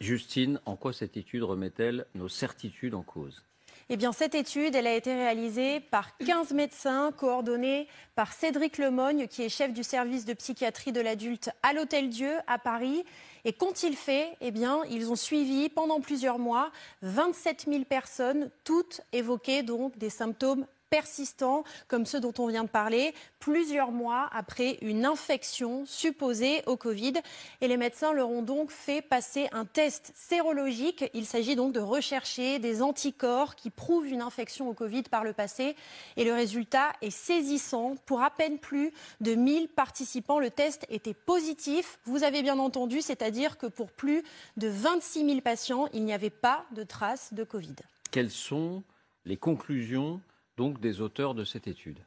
Justine, en quoi cette étude remet-elle nos certitudes en cause? Eh bien, cette étude, elle a été réalisée par 15 médecins coordonnés par Cédric Lemogne, qui est chef du service de psychiatrie de l'adulte à l'Hôtel Dieu à Paris. Et qu'ont-ils fait? Eh bien, ils ont suivi pendant plusieurs mois 27 000 personnes, toutes évoquées donc des symptômes persistants comme ceux dont on vient de parler, plusieurs mois après une infection supposée au Covid. Et les médecins leur ont donc fait passer un test sérologique. Il s'agit donc de rechercher des anticorps qui prouvent une infection au Covid par le passé. Et le résultat est saisissant. Pour à peine plus de 1000 participants, le test était positif. Vous avez bien entendu, c'est-à-dire que pour plus de 26 000 patients, il n'y avait pas de traces de Covid. Quelles sont les conclusions donc des auteurs de cette étude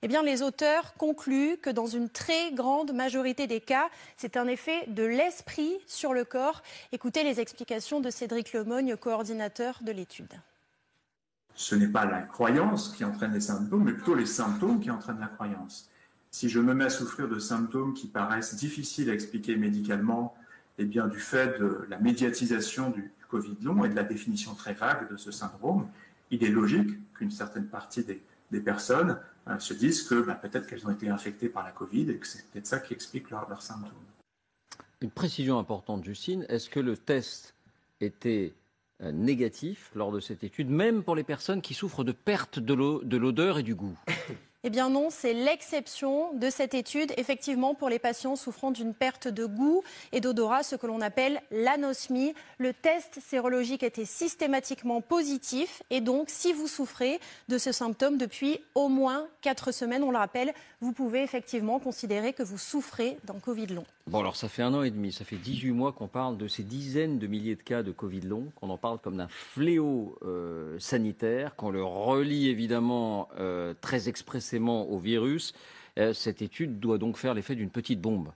eh bien, les auteurs concluent que dans une très grande majorité des cas, c'est un effet de l'esprit sur le corps. Écoutez les explications de Cédric Lemogne, coordinateur de l'étude. Ce n'est pas la croyance qui entraîne les symptômes, mais plutôt les symptômes qui entraînent la croyance. Si je me mets à souffrir de symptômes qui paraissent difficiles à expliquer médicalement, eh bien, du fait de la médiatisation du Covid long et de la définition très vague de ce syndrome, il est logique qu'une certaine partie des, personnes euh, se disent que bah, peut-être qu'elles ont été infectées par la Covid et que c'est peut-être ça qui explique leurs symptômes. Une précision importante, Justine, est-ce que le test était euh, négatif lors de cette étude, même pour les personnes qui souffrent de perte de l'odeur et du goût? Eh bien non, c'est l'exception de cette étude, effectivement, pour les patients souffrant d'une perte de goût et d'odorat, ce que l'on appelle l'anosmie. Le test sérologique était systématiquement positif et donc, si vous souffrez de ce symptôme depuis au moins 4 semaines, on le rappelle, vous pouvez effectivement considérer que vous souffrez d'un Covid long. Bon, alors ça fait un an et demi, ça fait 18 mois qu'on parle de ces dizaines de milliers de cas de Covid long, qu'on en parle comme d'un fléau euh, sanitaire, qu'on le relie évidemment euh, très expressément au virus. Euh, cette étude doit donc faire l'effet d'une petite bombe.